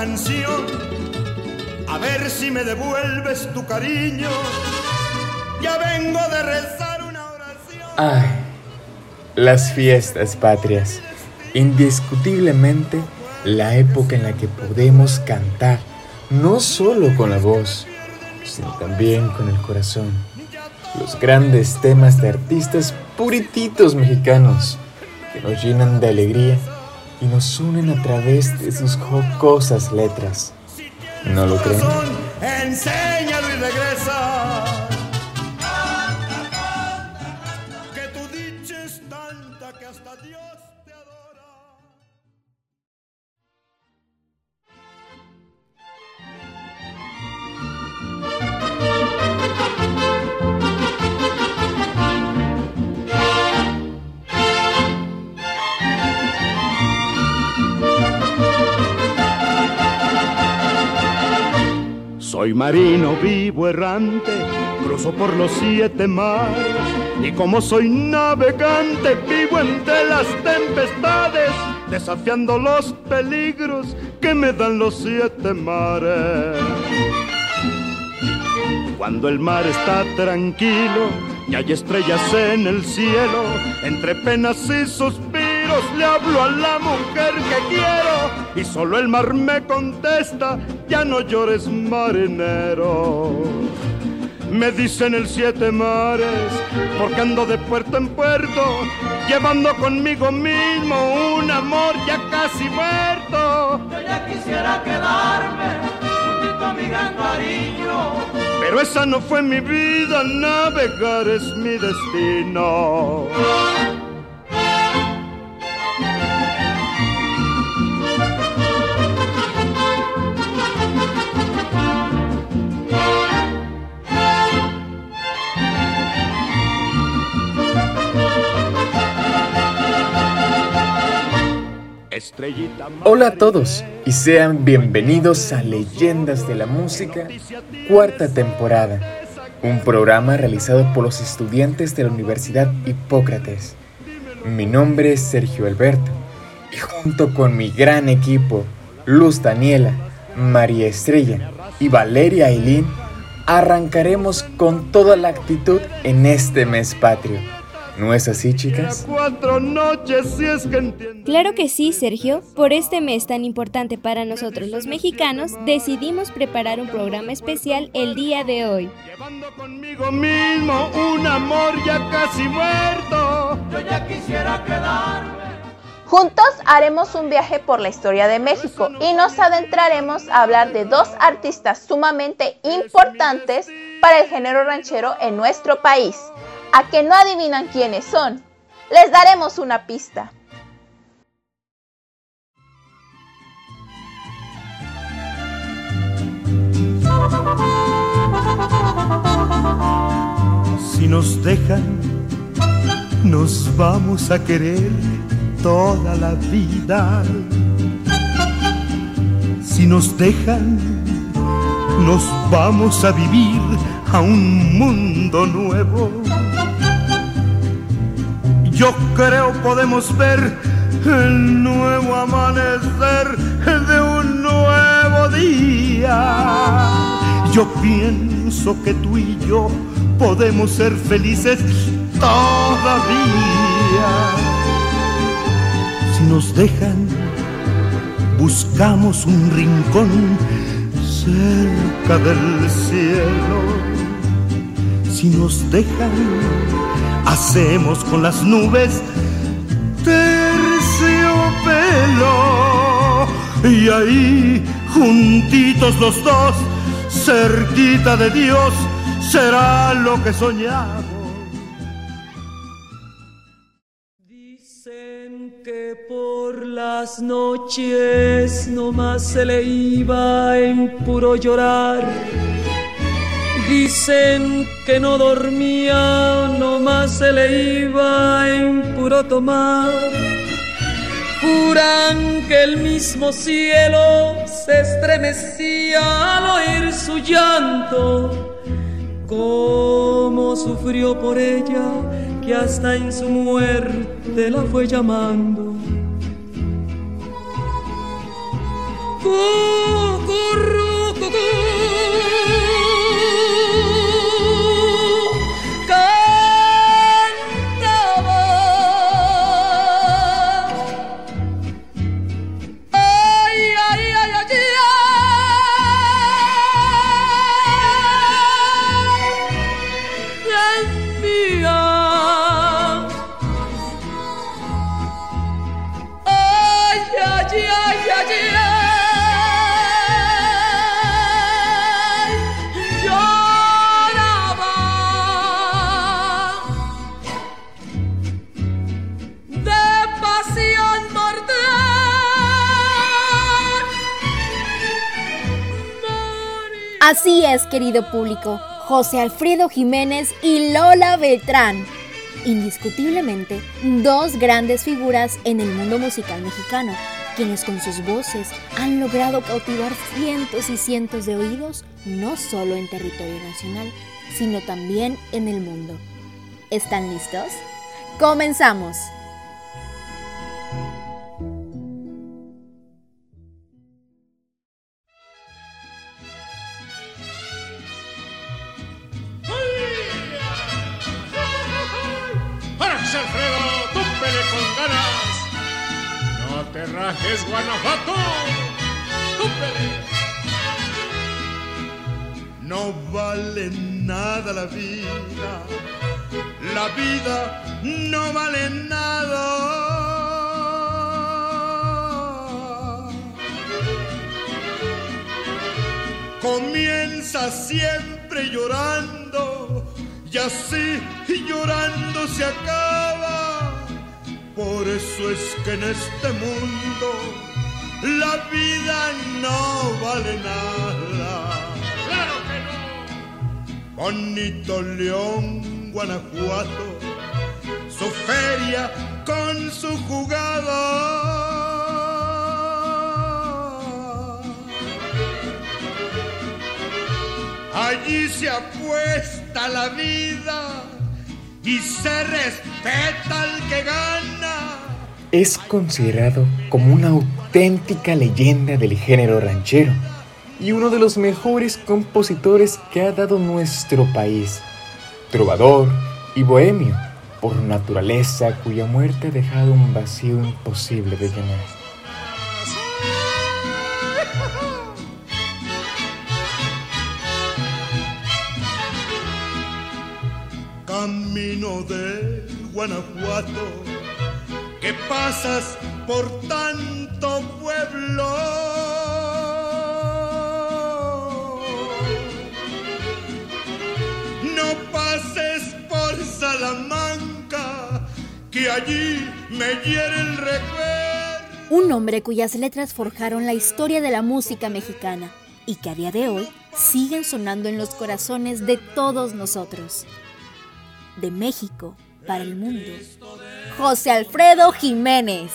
canción. A ver si me devuelves tu cariño. Ya vengo de rezar una oración. Ay, las fiestas patrias. Indiscutiblemente la época en la que podemos cantar, no solo con la voz, sino también con el corazón. Los grandes temas de artistas purititos mexicanos que nos llenan de alegría y nos unen a través de sus jocosas letras. ¿No lo creen? Enséñalo y regresa. Marino vivo errante, cruzo por los siete mares y como soy navegante vivo entre las tempestades, desafiando los peligros que me dan los siete mares. Cuando el mar está tranquilo y hay estrellas en el cielo, entre penas y suspiros le hablo a la mujer que quiero y solo el mar me contesta, ya no llores marinero. Me dicen el siete mares, porque ando de puerto en puerto, llevando conmigo mismo un amor ya casi muerto. Yo ya quisiera quedarme juntito a mi gran cariño. Pero esa no fue mi vida, navegar es mi destino. Hola a todos y sean bienvenidos a Leyendas de la Música, cuarta temporada, un programa realizado por los estudiantes de la Universidad Hipócrates. Mi nombre es Sergio Alberto y junto con mi gran equipo, Luz Daniela, María Estrella y Valeria Ailín, arrancaremos con toda la actitud en este mes patrio. ¿No es así, chicas? Cuatro noches, si es que entiendo. Claro que sí, Sergio. Por este mes tan importante para nosotros los mexicanos, decidimos preparar un programa especial el día de hoy. Llevando conmigo mismo un amor ya casi muerto. Yo ya quisiera quedarme. Juntos haremos un viaje por la historia de México y nos adentraremos a hablar de dos artistas sumamente importantes para el género ranchero en nuestro país. A que no adivinan quiénes son, les daremos una pista. Si nos dejan, nos vamos a querer toda la vida. Si nos dejan, nos vamos a vivir a un mundo nuevo. Yo creo podemos ver el nuevo amanecer de un nuevo día. Yo pienso que tú y yo podemos ser felices todavía. Si nos dejan, buscamos un rincón cerca del cielo. Si nos dejan, hacemos con las nubes terciopelo. Y ahí, juntitos los dos, cerquita de Dios, será lo que soñamos. Dicen que por las noches nomás se le iba en puro llorar. Dicen que no dormía, nomás se le iba en puro tomar. Juran que el mismo cielo se estremecía al oír su llanto. Cómo sufrió por ella, que hasta en su muerte la fue llamando. Así es, querido público, José Alfredo Jiménez y Lola Beltrán. Indiscutiblemente, dos grandes figuras en el mundo musical mexicano, quienes con sus voces han logrado cautivar cientos y cientos de oídos, no solo en territorio nacional, sino también en el mundo. ¿Están listos? ¡Comenzamos! Es Guanajuato. No vale nada la vida, la vida no vale nada. Comienza siempre llorando y así llorando se acaba por eso es que en este mundo la vida no vale nada. ¡Claro que no! Bonito León, Guanajuato, su feria con su jugada. Allí se apuesta la vida y se respeta al que gana. Es considerado como una auténtica leyenda del género ranchero y uno de los mejores compositores que ha dado nuestro país. Trovador y bohemio, por naturaleza cuya muerte ha dejado un vacío imposible de llenar. camino de Guanajuato, que pasas por tanto pueblo. No pases por Salamanca, que allí me hiere el recuerdo. Un hombre cuyas letras forjaron la historia de la música mexicana y que a día de hoy siguen sonando en los corazones de todos nosotros de México para el mundo. José Alfredo Jiménez.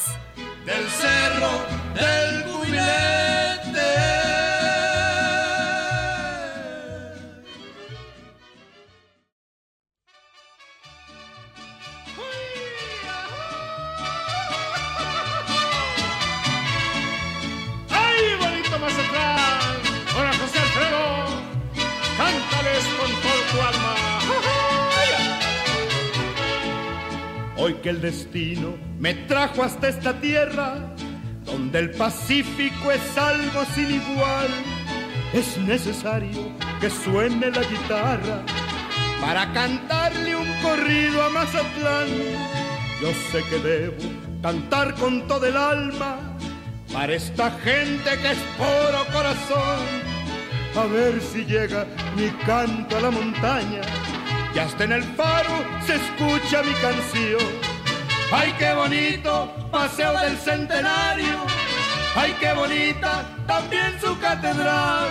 Hoy que el destino me trajo hasta esta tierra, donde el Pacífico es algo sin igual, es necesario que suene la guitarra para cantarle un corrido a Mazatlán. Yo sé que debo cantar con todo el alma para esta gente que es puro corazón. A ver si llega mi canto a la montaña y hasta en el faro se escucha mi canción. Ay, qué bonito, paseo del centenario. Ay, qué bonita, también su catedral.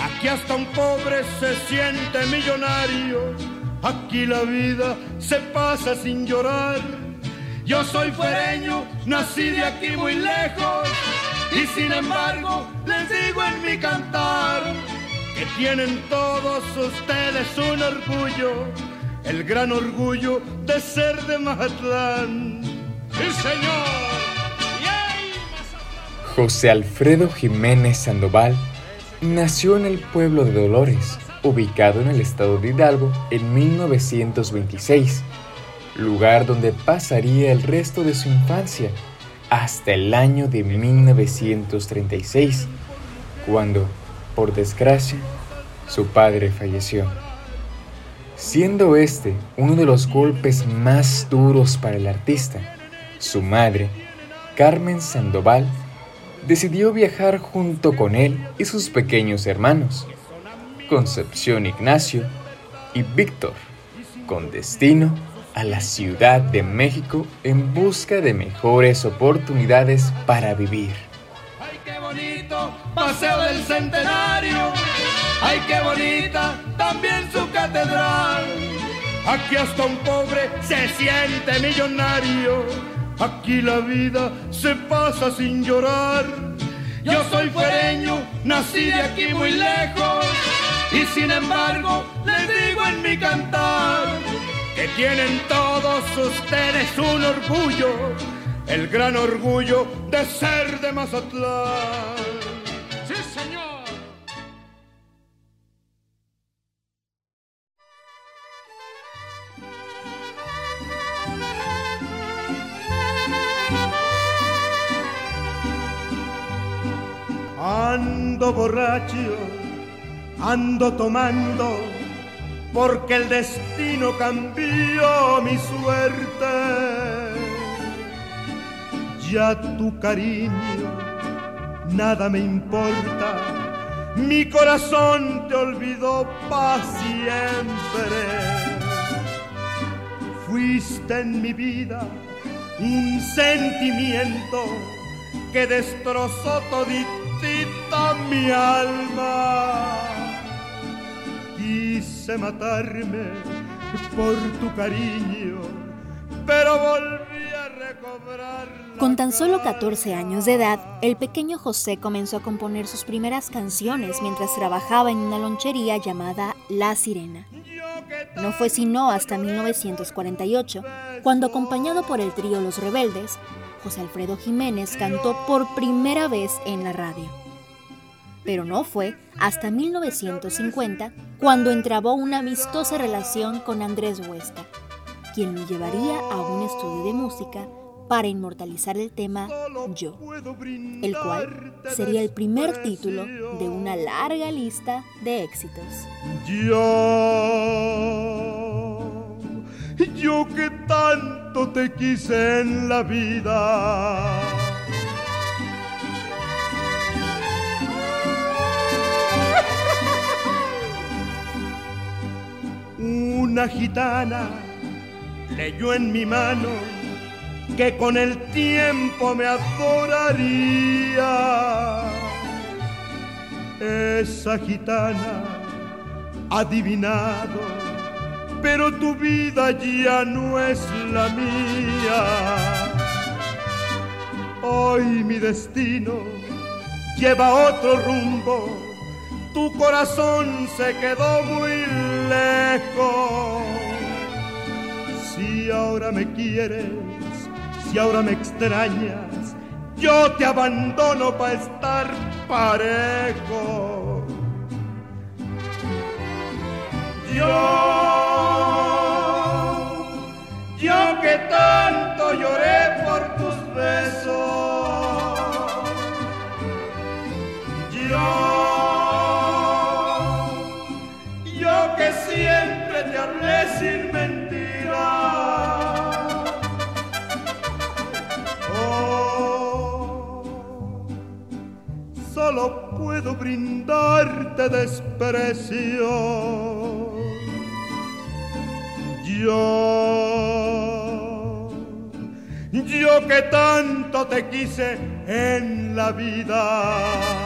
Aquí hasta un pobre se siente millonario. Aquí la vida se pasa sin llorar. Yo soy fuereño, nací de aquí muy lejos. Y sin embargo, les digo en mi cantar que tienen todos ustedes un orgullo, el gran orgullo de ser de Mazatlán. ¡Sí, señor! José Alfredo Jiménez Sandoval nació en el pueblo de Dolores, ubicado en el estado de Hidalgo en 1926, lugar donde pasaría el resto de su infancia hasta el año de 1936, cuando, por desgracia, su padre falleció. Siendo este uno de los golpes más duros para el artista, su madre, Carmen Sandoval, decidió viajar junto con él y sus pequeños hermanos, Concepción Ignacio y Víctor, con destino a la Ciudad de México en busca de mejores oportunidades para vivir. ¡Ay, qué bonito! Paseo del Centenario. ¡Ay, qué bonita! También su catedral. Aquí hasta un pobre se siente millonario Aquí la vida se pasa sin llorar. Yo soy fuereño, nací de aquí muy lejos. Y sin embargo, les digo en mi cantar que tienen todos ustedes un orgullo, el gran orgullo de ser de Mazatlán. Sí, señor. Ando borracho, ando tomando, porque el destino cambió mi suerte. Ya tu cariño, nada me importa, mi corazón te olvidó para siempre. Fuiste en mi vida un sentimiento que destrozó todito mi alma. Quise matarme por tu cariño, pero volví a recobrar. Con tan solo 14 años de edad, el pequeño José comenzó a componer sus primeras canciones mientras trabajaba en una lonchería llamada La Sirena. No fue sino hasta 1948, cuando acompañado por el trío Los Rebeldes, José Alfredo Jiménez cantó por primera vez en la radio. Pero no fue hasta 1950 cuando entrabó una amistosa relación con Andrés Huesta, quien lo llevaría a un estudio de música para inmortalizar el tema Yo, el cual sería el primer título de una larga lista de éxitos. Yo, yo que tanto te quise en la vida. Una gitana leyó en mi mano que con el tiempo me adoraría. Esa gitana adivinado, pero tu vida ya no es la mía. Hoy mi destino lleva otro rumbo, tu corazón se quedó muy lejos. Si ahora me quieres, si ahora me extrañas, yo te abandono para estar parejo. Yo, yo que tanto lloré por tus besos. Brindarte desprecio. Yo, yo que tanto te quise en la vida.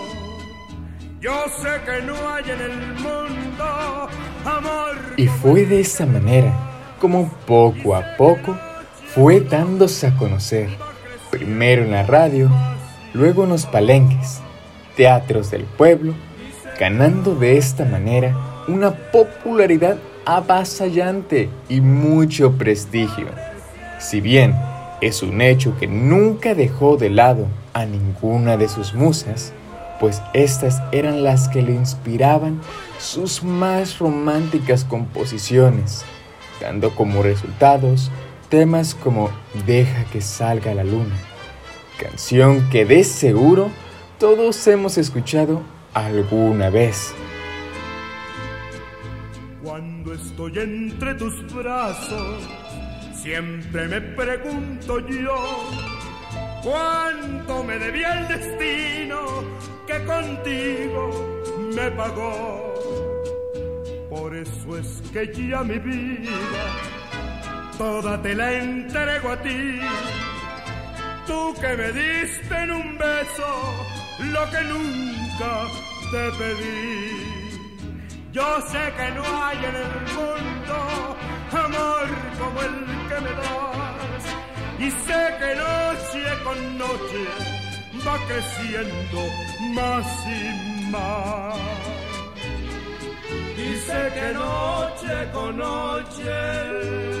Yo sé que no hay en el mundo amor. Y fue de esa manera como poco a poco fue dándose a conocer, primero en la radio, luego en los palenques, teatros del pueblo, ganando de esta manera una popularidad avasallante y mucho prestigio. Si bien es un hecho que nunca dejó de lado a ninguna de sus musas, pues estas eran las que le inspiraban sus más románticas composiciones, dando como resultados temas como Deja que salga la luna, canción que de seguro todos hemos escuchado alguna vez. Cuando estoy entre tus brazos, siempre me pregunto yo, ¿cuánto me debía el destino que contigo me pagó. Por eso es que ya mi vida toda te la entrego a ti. Tú que me diste en un beso lo que nunca te pedí. Yo sé que no hay en el mundo amor como el que me das. Y sé que noche con noche va creciendo más y más. Dice que noche con noche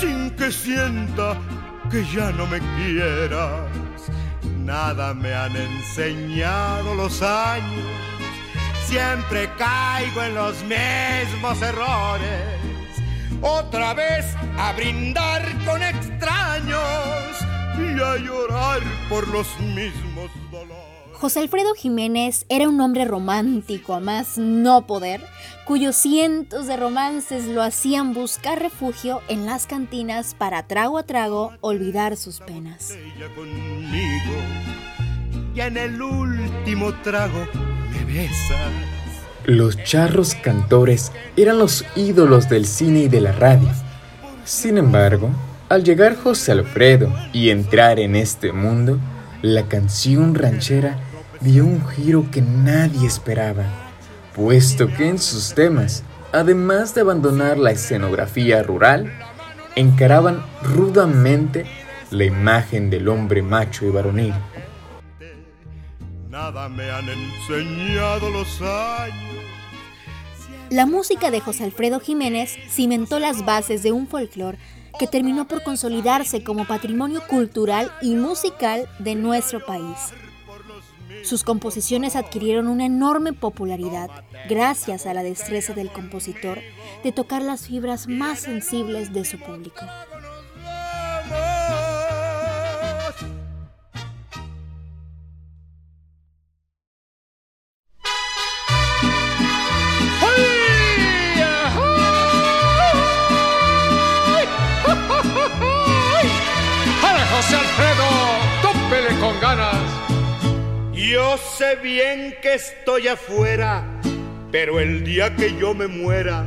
sin que sienta que ya no me quieras. Nada me han enseñado los años, siempre caigo en los mismos errores. Otra vez a brindar con extraños y a llorar por los mismos dolores. José Alfredo Jiménez era un hombre romántico a más no poder, cuyos cientos de romances lo hacían buscar refugio en las cantinas para trago a trago olvidar sus penas. Y en el último trago me besas. Los charros cantores eran los ídolos del cine y de la radio. Sin embargo, al llegar José Alfredo y entrar en este mundo, la canción ranchera dio un giro que nadie esperaba, puesto que en sus temas, además de abandonar la escenografía rural, encaraban rudamente la imagen del hombre macho y varonil. Nada me han enseñado los años. La música de José Alfredo Jiménez cimentó las bases de un folclore que terminó por consolidarse como patrimonio cultural y musical de nuestro país. Sus composiciones adquirieron una enorme popularidad gracias a la destreza del compositor de tocar las fibras más sensibles de su público. Bien que estoy afuera, pero el día que yo me muera,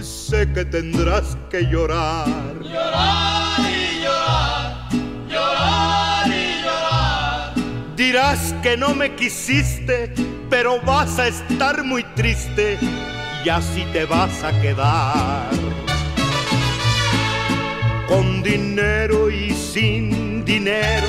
sé que tendrás que llorar. Llorar y llorar, llorar y llorar. Dirás que no me quisiste, pero vas a estar muy triste y así te vas a quedar. Con dinero y sin dinero,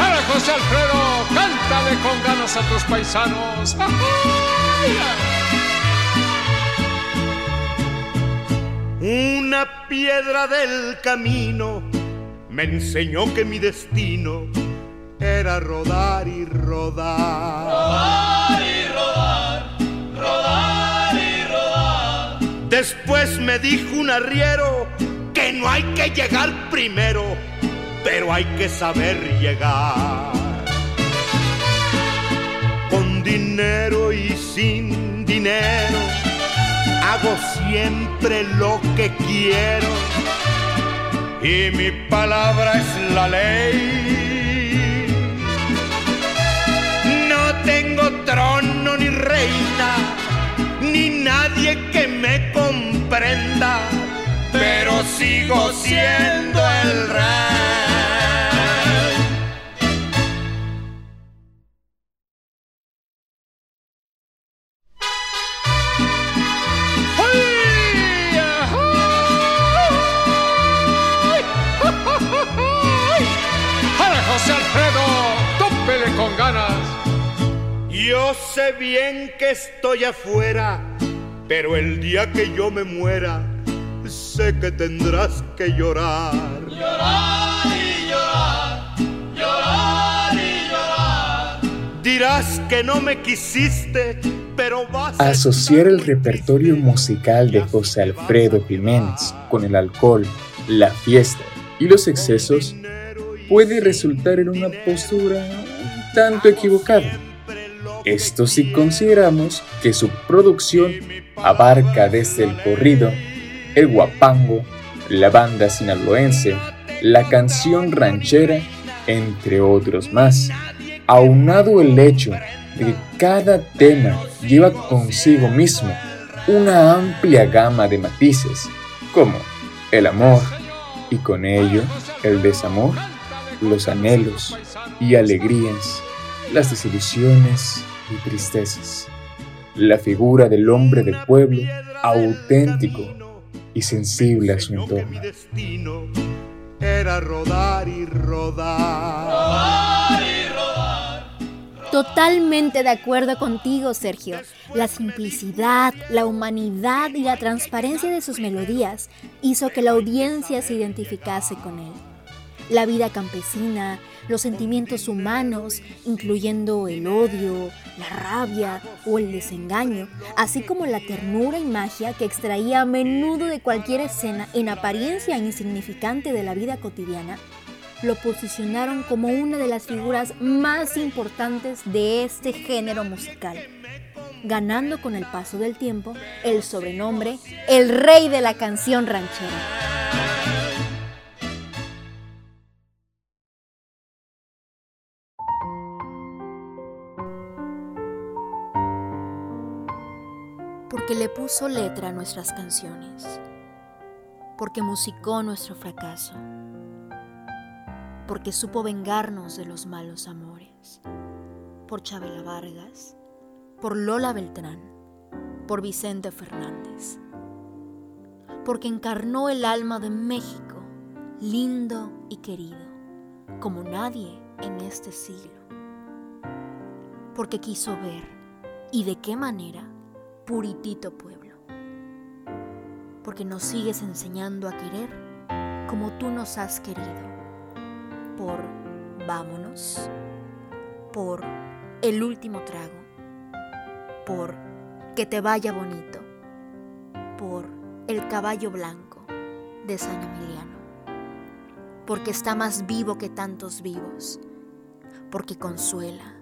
Para José Alfredo, cántale con ganas a tus paisanos. Una piedra del camino me enseñó que mi destino era rodar y rodar. Rodar y rodar, rodar y rodar. Después me dijo un arriero que no hay que llegar primero, pero hay que saber llegar. Con dinero y sin dinero hago siempre lo que quiero y mi palabra es la ley. No tengo trono ni reina, ni nadie que me comprenda, pero sigo siendo el rey. Yo sé bien que estoy afuera, pero el día que yo me muera, sé que tendrás que llorar. Llorar y llorar, llorar y llorar. Dirás que no me quisiste, pero vas a Asociar el repertorio musical de José Alfredo Jiménez con el alcohol, la fiesta y los excesos puede resultar en una postura un tanto equivocada. Esto si consideramos que su producción abarca desde el corrido, el guapango, la banda sinaloense, la canción ranchera, entre otros más, aunado el hecho de que cada tema lleva consigo mismo una amplia gama de matices, como el amor y con ello el desamor, los anhelos y alegrías, las desilusiones y tristezas, la figura del hombre de pueblo auténtico y sensible a su entorno. destino era. Rodar y rodar. Totalmente de acuerdo contigo, Sergio. La simplicidad, la humanidad y la transparencia de sus melodías hizo que la audiencia se identificase con él. La vida campesina, los sentimientos humanos, incluyendo el odio, la rabia o el desengaño, así como la ternura y magia que extraía a menudo de cualquier escena en apariencia insignificante de la vida cotidiana, lo posicionaron como una de las figuras más importantes de este género musical, ganando con el paso del tiempo el sobrenombre El Rey de la Canción Ranchera. Porque le puso letra a nuestras canciones, porque musicó nuestro fracaso porque supo vengarnos de los malos amores. Por Chabela Vargas, por Lola Beltrán, por Vicente Fernández. Porque encarnó el alma de México, lindo y querido, como nadie en este siglo. Porque quiso ver, y de qué manera, puritito pueblo. Porque nos sigues enseñando a querer como tú nos has querido por Vámonos, por El último trago, por Que te vaya bonito, por El caballo blanco de San Emiliano, porque está más vivo que tantos vivos, porque consuela,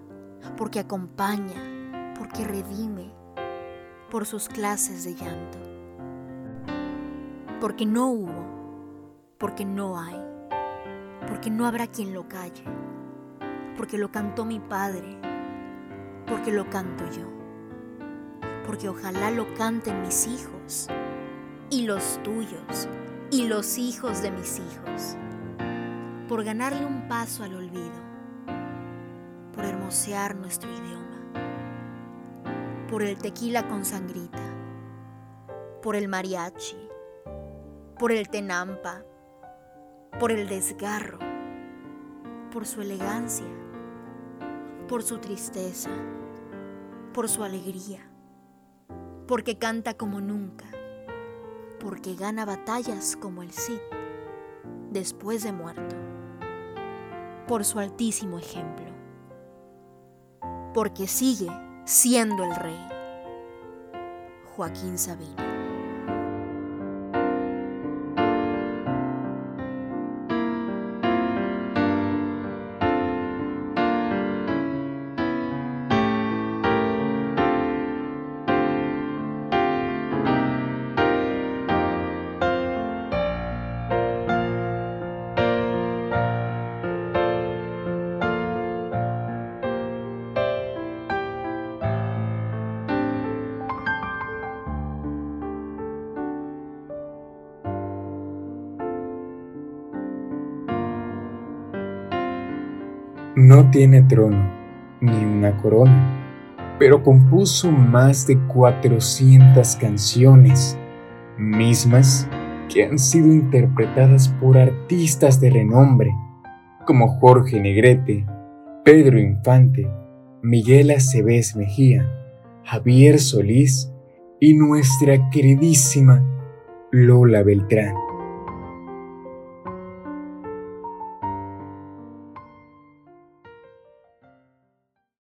porque acompaña, porque redime, por sus clases de llanto, porque no hubo, porque no hay, porque no habrá quien lo calle, porque lo cantó mi padre, porque lo canto yo, porque ojalá lo canten mis hijos y los tuyos y los hijos de mis hijos, por ganarle un paso al olvido, por hermosear nuestro idioma, por el tequila con sangrita, por el mariachi, por el tenampa, por el desgarro, por su elegancia, por su tristeza, por su alegría, porque canta como nunca porque gana batallas como el Cid después de muerto, por su altísimo ejemplo, porque sigue siendo el rey. Joaquín Sabina. No tiene trono ni una corona, pero compuso más de 400 canciones, mismas que han sido interpretadas por artistas de renombre como Jorge Negrete, Pedro Infante, Miguel Aceves Mejía, Javier Solís y nuestra queridísima Lola Beltrán.